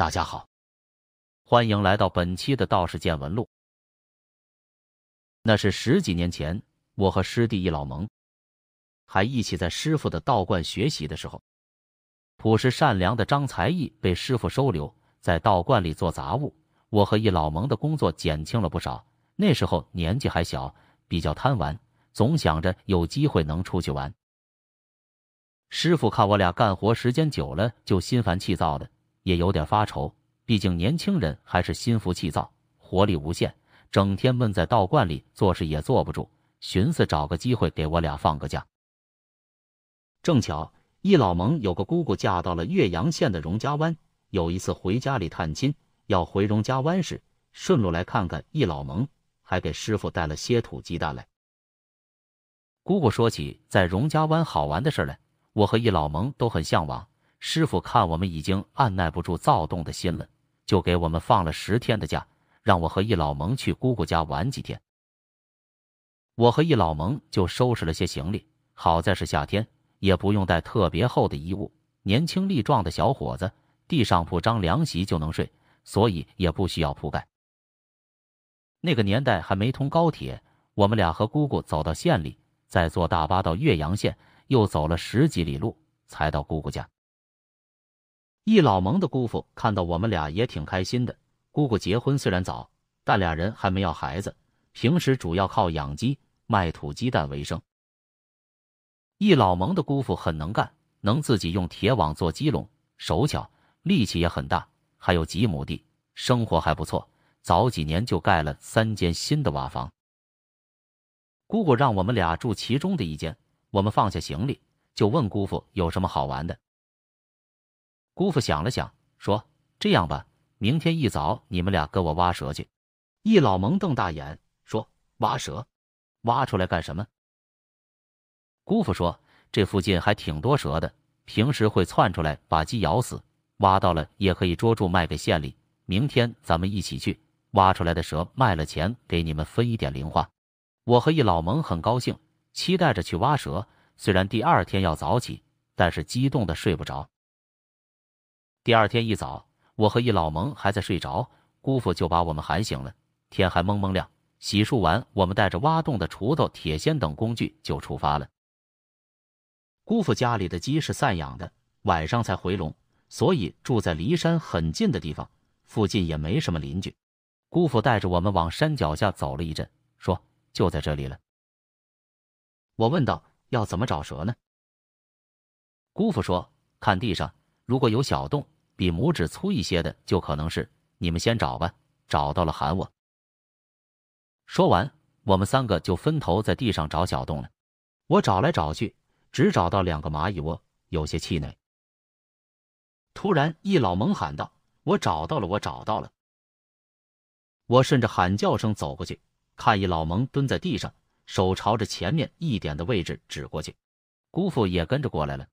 大家好，欢迎来到本期的道士见闻录。那是十几年前，我和师弟一老蒙，还一起在师傅的道观学习的时候，朴实善良的张才艺被师傅收留，在道观里做杂物。我和一老蒙的工作减轻了不少。那时候年纪还小，比较贪玩，总想着有机会能出去玩。师傅看我俩干活时间久了，就心烦气躁的。也有点发愁，毕竟年轻人还是心浮气躁，活力无限，整天闷在道观里做事也坐不住，寻思找个机会给我俩放个假。正巧易老蒙有个姑姑嫁到了岳阳县的荣家湾，有一次回家里探亲，要回荣家湾时，顺路来看看易老蒙，还给师傅带了些土鸡蛋来。姑姑说起在荣家湾好玩的事来，我和易老蒙都很向往。师傅看我们已经按耐不住躁动的心了，就给我们放了十天的假，让我和易老蒙去姑姑家玩几天。我和易老蒙就收拾了些行李，好在是夏天，也不用带特别厚的衣物。年轻力壮的小伙子，地上铺张凉席就能睡，所以也不需要铺盖。那个年代还没通高铁，我们俩和姑姑走到县里，再坐大巴到岳阳县，又走了十几里路才到姑姑家。易老蒙的姑父看到我们俩也挺开心的。姑姑结婚虽然早，但俩人还没要孩子，平时主要靠养鸡、卖土鸡蛋为生。易老蒙的姑父很能干，能自己用铁网做鸡笼，手巧，力气也很大，还有几亩地，生活还不错。早几年就盖了三间新的瓦房。姑姑让我们俩住其中的一间，我们放下行李，就问姑父有什么好玩的。姑父想了想，说：“这样吧，明天一早你们俩跟我挖蛇去。”易老蒙瞪大眼说：“挖蛇？挖出来干什么？”姑父说：“这附近还挺多蛇的，平时会窜出来把鸡咬死，挖到了也可以捉住卖给县里。明天咱们一起去，挖出来的蛇卖了钱给你们分一点零花。”我和易老蒙很高兴，期待着去挖蛇。虽然第二天要早起，但是激动的睡不着。第二天一早，我和一老蒙还在睡着，姑父就把我们喊醒了。天还蒙蒙亮，洗漱完，我们带着挖洞的锄头、铁锨等工具就出发了。姑父家里的鸡是散养的，晚上才回笼，所以住在离山很近的地方，附近也没什么邻居。姑父带着我们往山脚下走了一阵，说：“就在这里了。”我问道：“要怎么找蛇呢？”姑父说：“看地上。”如果有小洞，比拇指粗一些的，就可能是你们先找吧。找到了喊我。说完，我们三个就分头在地上找小洞了。我找来找去，只找到两个蚂蚁窝，有些气馁。突然，一老蒙喊道：“我找到了！我找到了！”我顺着喊叫声走过去，看一老蒙蹲在地上，手朝着前面一点的位置指过去。姑父也跟着过来了。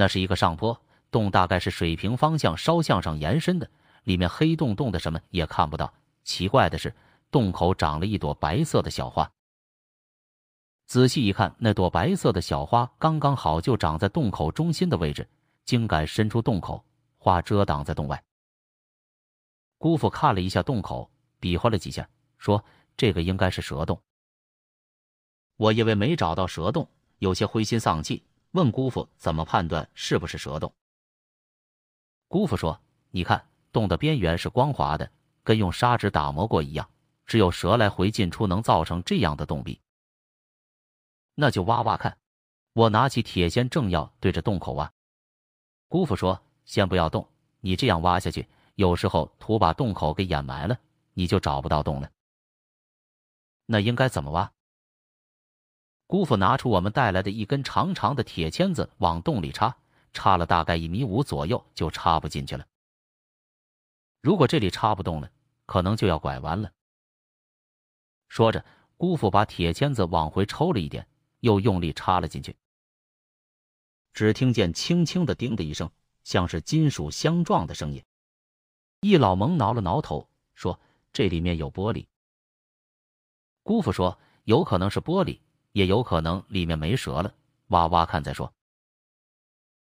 那是一个上坡，洞大概是水平方向稍向上延伸的，里面黑洞洞的，什么也看不到。奇怪的是，洞口长了一朵白色的小花。仔细一看，那朵白色的小花刚刚好就长在洞口中心的位置，茎杆伸出洞口，花遮挡在洞外。姑父看了一下洞口，比划了几下，说：“这个应该是蛇洞。”我因为没找到蛇洞，有些灰心丧气。问姑父怎么判断是不是蛇洞？姑父说：“你看洞的边缘是光滑的，跟用砂纸打磨过一样，只有蛇来回进出能造成这样的洞壁。那就挖挖看。”我拿起铁锨，正要对着洞口挖，姑父说：“先不要动，你这样挖下去，有时候土把洞口给掩埋了，你就找不到洞了。那应该怎么挖？”姑父拿出我们带来的一根长长的铁签子，往洞里插，插了大概一米五左右，就插不进去了。如果这里插不动了，可能就要拐弯了。说着，姑父把铁签子往回抽了一点，又用力插了进去。只听见轻轻的“叮”的一声，像是金属相撞的声音。易老蒙挠了挠头，说：“这里面有玻璃。”姑父说：“有可能是玻璃。”也有可能里面没蛇了，挖挖看再说。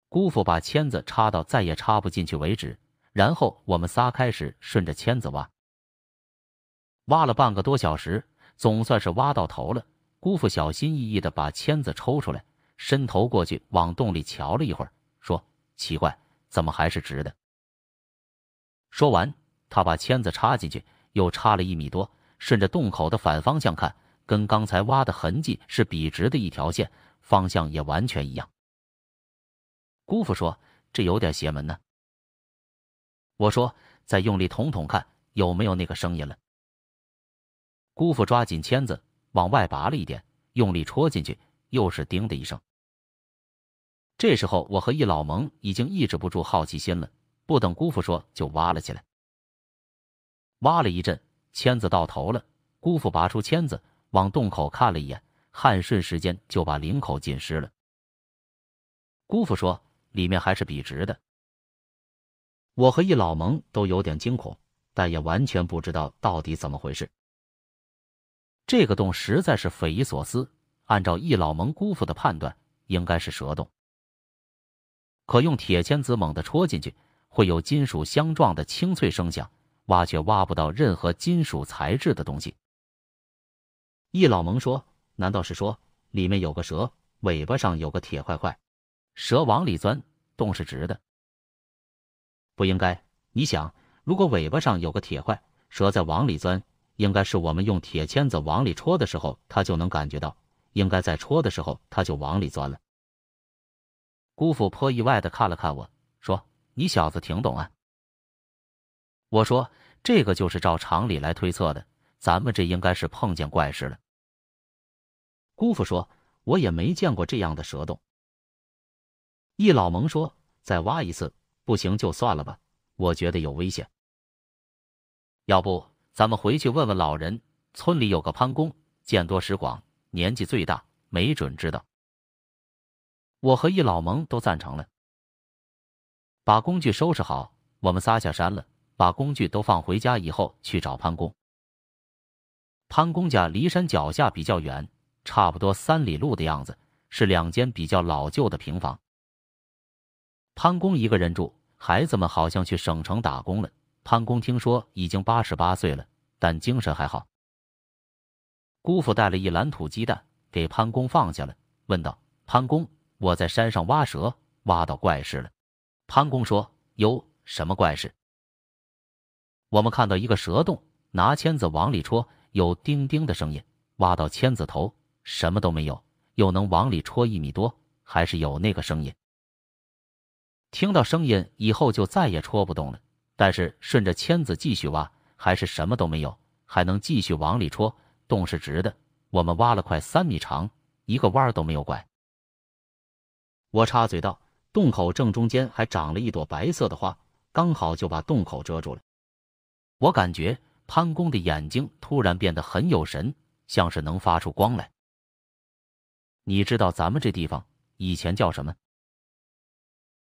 姑父把签子插到再也插不进去为止，然后我们仨开始顺着签子挖。挖了半个多小时，总算是挖到头了。姑父小心翼翼的把签子抽出来，伸头过去往洞里瞧了一会儿，说：“奇怪，怎么还是直的？”说完，他把签子插进去，又插了一米多，顺着洞口的反方向看。跟刚才挖的痕迹是笔直的一条线，方向也完全一样。姑父说：“这有点邪门呢。”我说：“再用力捅捅看，有没有那个声音了。”姑父抓紧签子往外拔了一点，用力戳进去，又是“叮”的一声。这时候，我和易老蒙已经抑制不住好奇心了，不等姑父说，就挖了起来。挖了一阵，签子到头了，姑父拔出签子。往洞口看了一眼，汗瞬时间就把领口浸湿了。姑父说：“里面还是笔直的。”我和一老蒙都有点惊恐，但也完全不知道到底怎么回事。这个洞实在是匪夷所思。按照易老蒙姑父的判断，应该是蛇洞。可用铁签子猛地戳进去，会有金属相撞的清脆声响，挖却挖不到任何金属材质的东西。易老蒙说：“难道是说里面有个蛇，尾巴上有个铁块块，蛇往里钻，洞是直的？不应该。你想，如果尾巴上有个铁块，蛇在往里钻，应该是我们用铁签子往里戳的时候，它就能感觉到。应该在戳的时候，它就往里钻了。”姑父颇意外的看了看我说：“你小子挺懂啊。”我说：“这个就是照常理来推测的。”咱们这应该是碰见怪事了。姑父说：“我也没见过这样的蛇洞。”易老蒙说：“再挖一次，不行就算了吧，我觉得有危险。要不咱们回去问问老人，村里有个潘公，见多识广，年纪最大，没准知道。”我和易老蒙都赞成了。把工具收拾好，我们仨下山了，把工具都放回家以后，去找潘公。潘公家离山脚下比较远，差不多三里路的样子，是两间比较老旧的平房。潘公一个人住，孩子们好像去省城打工了。潘公听说已经八十八岁了，但精神还好。姑父带了一篮土鸡蛋给潘公放下了，问道：“潘公，我在山上挖蛇，挖到怪事了。”潘公说：“哟，什么怪事？”我们看到一个蛇洞，拿签子往里戳。有叮叮的声音，挖到签子头，什么都没有，又能往里戳一米多，还是有那个声音。听到声音以后就再也戳不动了，但是顺着签子继续挖，还是什么都没有，还能继续往里戳。洞是直的，我们挖了快三米长，一个弯都没有拐。我插嘴道：“洞口正中间还长了一朵白色的花，刚好就把洞口遮住了。”我感觉。潘公的眼睛突然变得很有神，像是能发出光来。你知道咱们这地方以前叫什么？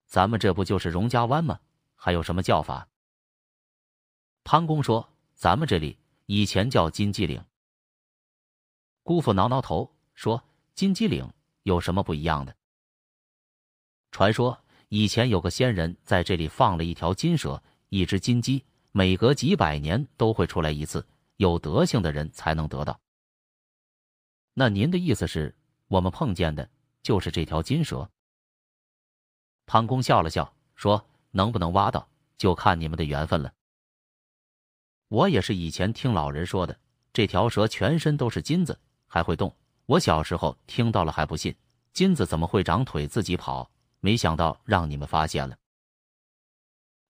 咱们这不就是荣家湾吗？还有什么叫法？潘公说：“咱们这里以前叫金鸡岭。”姑父挠挠头说：“金鸡岭有什么不一样的？”传说以前有个仙人在这里放了一条金蛇，一只金鸡。每隔几百年都会出来一次，有德行的人才能得到。那您的意思是，我们碰见的就是这条金蛇？潘公笑了笑说：“能不能挖到，就看你们的缘分了。”我也是以前听老人说的，这条蛇全身都是金子，还会动。我小时候听到了还不信，金子怎么会长腿自己跑？没想到让你们发现了。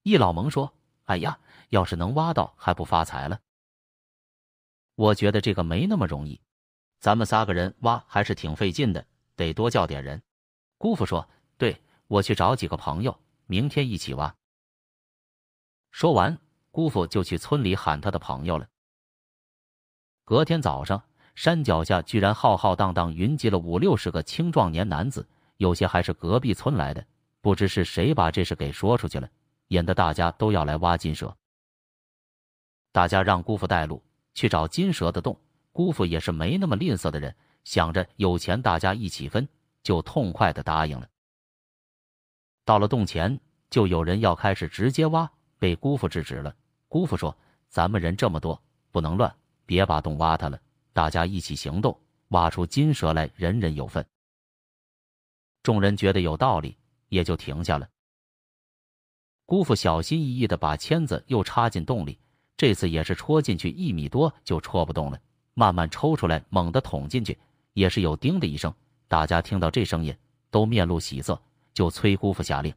易老蒙说：“哎呀。”要是能挖到，还不发财了？我觉得这个没那么容易。咱们仨个人挖还是挺费劲的，得多叫点人。姑父说：“对，我去找几个朋友，明天一起挖。”说完，姑父就去村里喊他的朋友了。隔天早上，山脚下居然浩浩荡荡云集了五六十个青壮年男子，有些还是隔壁村来的。不知是谁把这事给说出去了，引得大家都要来挖金蛇。大家让姑父带路去找金蛇的洞。姑父也是没那么吝啬的人，想着有钱大家一起分，就痛快的答应了。到了洞前，就有人要开始直接挖，被姑父制止了。姑父说：“咱们人这么多，不能乱，别把洞挖塌了。大家一起行动，挖出金蛇来，人人有份。”众人觉得有道理，也就停下了。姑父小心翼翼的把签子又插进洞里，这次也是戳进去一米多就戳不动了。慢慢抽出来，猛地捅进去，也是有“叮”的一声。大家听到这声音，都面露喜色，就催姑父下令。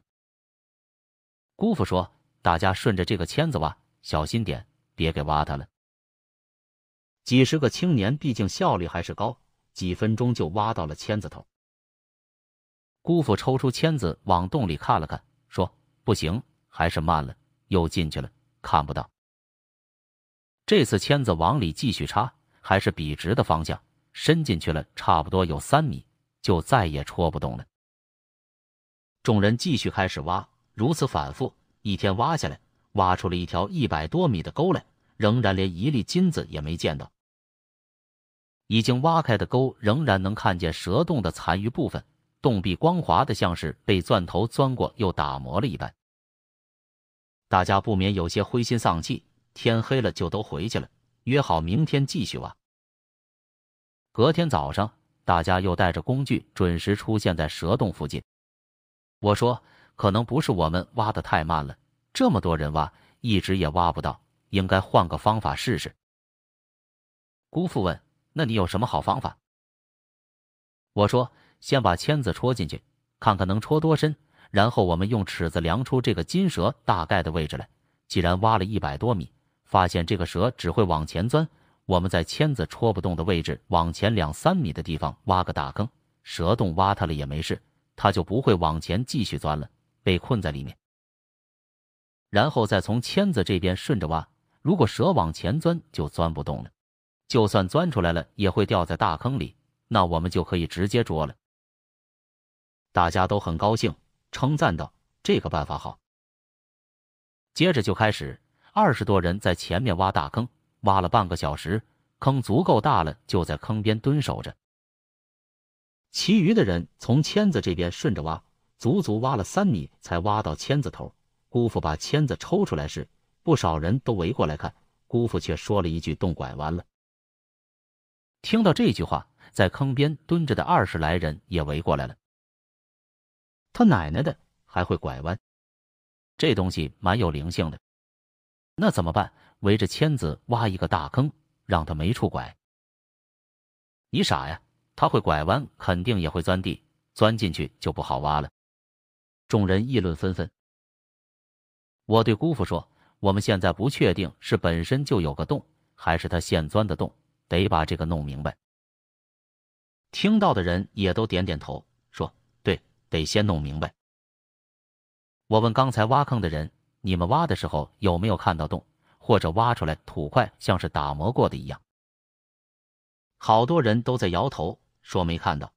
姑父说：“大家顺着这个签子挖，小心点，别给挖塌了。”几十个青年毕竟效率还是高，几分钟就挖到了签子头。姑父抽出签子往洞里看了看，说：“不行，还是慢了。”又进去了，看不到。这次签子往里继续插。还是笔直的方向，伸进去了，差不多有三米，就再也戳不动了。众人继续开始挖，如此反复，一天挖下来，挖出了一条一百多米的沟来，仍然连一粒金子也没见到。已经挖开的沟仍然能看见蛇洞的残余部分，洞壁光滑的像是被钻头钻过又打磨了一般。大家不免有些灰心丧气，天黑了就都回去了。约好明天继续挖。隔天早上，大家又带着工具准时出现在蛇洞附近。我说：“可能不是我们挖的太慢了，这么多人挖，一直也挖不到，应该换个方法试试。”姑父问：“那你有什么好方法？”我说：“先把签子戳进去，看看能戳多深，然后我们用尺子量出这个金蛇大概的位置来。既然挖了一百多米。”发现这个蛇只会往前钻，我们在签子戳不动的位置往前两三米的地方挖个大坑，蛇洞挖它了也没事，它就不会往前继续钻了，被困在里面。然后再从签子这边顺着挖，如果蛇往前钻就钻不动了，就算钻出来了也会掉在大坑里，那我们就可以直接捉了。大家都很高兴，称赞道：“这个办法好。”接着就开始。二十多人在前面挖大坑，挖了半个小时，坑足够大了，就在坑边蹲守着。其余的人从签子这边顺着挖，足足挖了三米才挖到签子头。姑父把签子抽出来时，不少人都围过来看，姑父却说了一句：“洞拐弯了。”听到这句话，在坑边蹲着的二十来人也围过来了。他奶奶的，还会拐弯？这东西蛮有灵性的。那怎么办？围着签子挖一个大坑，让他没处拐。你傻呀？他会拐弯，肯定也会钻地，钻进去就不好挖了。众人议论纷纷。我对姑父说：“我们现在不确定是本身就有个洞，还是他现钻的洞，得把这个弄明白。”听到的人也都点点头，说：“对，得先弄明白。”我问刚才挖坑的人。你们挖的时候有没有看到洞，或者挖出来土块像是打磨过的一样？好多人都在摇头，说没看到。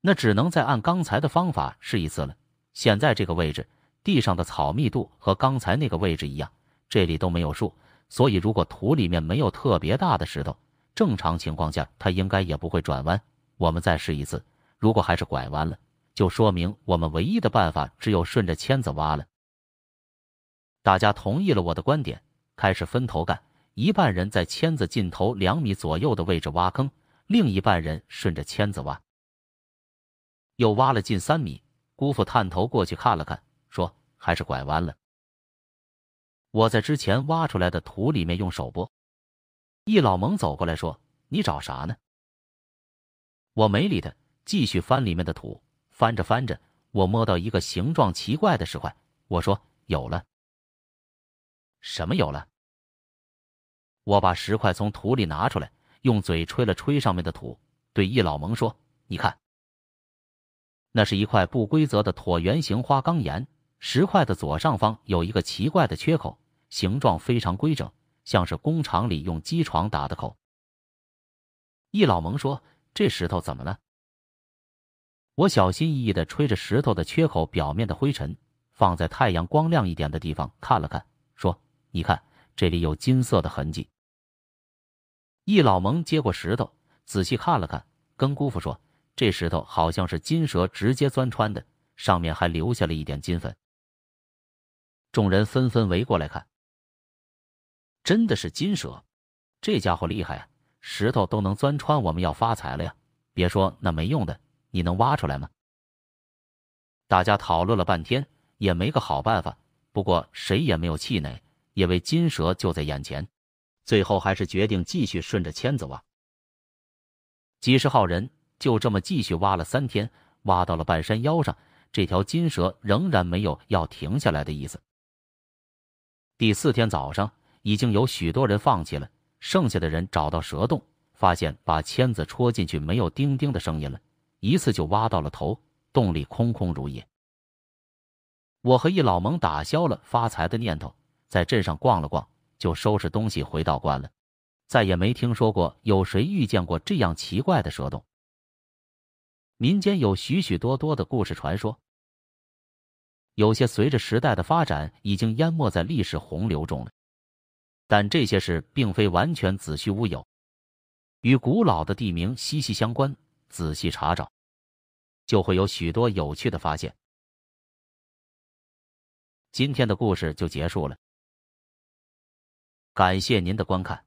那只能再按刚才的方法试一次了。现在这个位置地上的草密度和刚才那个位置一样，这里都没有树，所以如果土里面没有特别大的石头，正常情况下它应该也不会转弯。我们再试一次，如果还是拐弯了，就说明我们唯一的办法只有顺着签子挖了。大家同意了我的观点，开始分头干。一半人在签子尽头两米左右的位置挖坑，另一半人顺着签子挖。又挖了近三米，姑父探头过去看了看，说：“还是拐弯了。”我在之前挖出来的土里面用手拨。易老蒙走过来说：“你找啥呢？”我没理他，继续翻里面的土。翻着翻着，我摸到一个形状奇怪的石块。我说：“有了。”什么有了？我把石块从土里拿出来，用嘴吹了吹上面的土，对易老蒙说：“你看，那是一块不规则的椭圆形花岗岩，石块的左上方有一个奇怪的缺口，形状非常规整，像是工厂里用机床打的口。”易老蒙说：“这石头怎么了？”我小心翼翼地吹着石头的缺口表面的灰尘，放在太阳光亮一点的地方看了看，：“你看，这里有金色的痕迹。”易老蒙接过石头，仔细看了看，跟姑父说：“这石头好像是金蛇直接钻穿的，上面还留下了一点金粉。”众人纷纷围过来看，真的是金蛇，这家伙厉害啊！石头都能钻穿，我们要发财了呀！别说那没用的，你能挖出来吗？大家讨论了半天，也没个好办法。不过谁也没有气馁，因为金蛇就在眼前。最后还是决定继续顺着签子挖。几十号人就这么继续挖了三天，挖到了半山腰上，这条金蛇仍然没有要停下来的意思。第四天早上，已经有许多人放弃了，剩下的人找到蛇洞，发现把签子戳进去没有叮叮的声音了，一次就挖到了头，洞里空空如也。我和一老蒙打消了发财的念头，在镇上逛了逛。就收拾东西回道观了，再也没听说过有谁遇见过这样奇怪的蛇洞。民间有许许多多的故事传说，有些随着时代的发展已经淹没在历史洪流中了，但这些事并非完全子虚乌有，与古老的地名息息相关。仔细查找，就会有许多有趣的发现。今天的故事就结束了。感谢您的观看。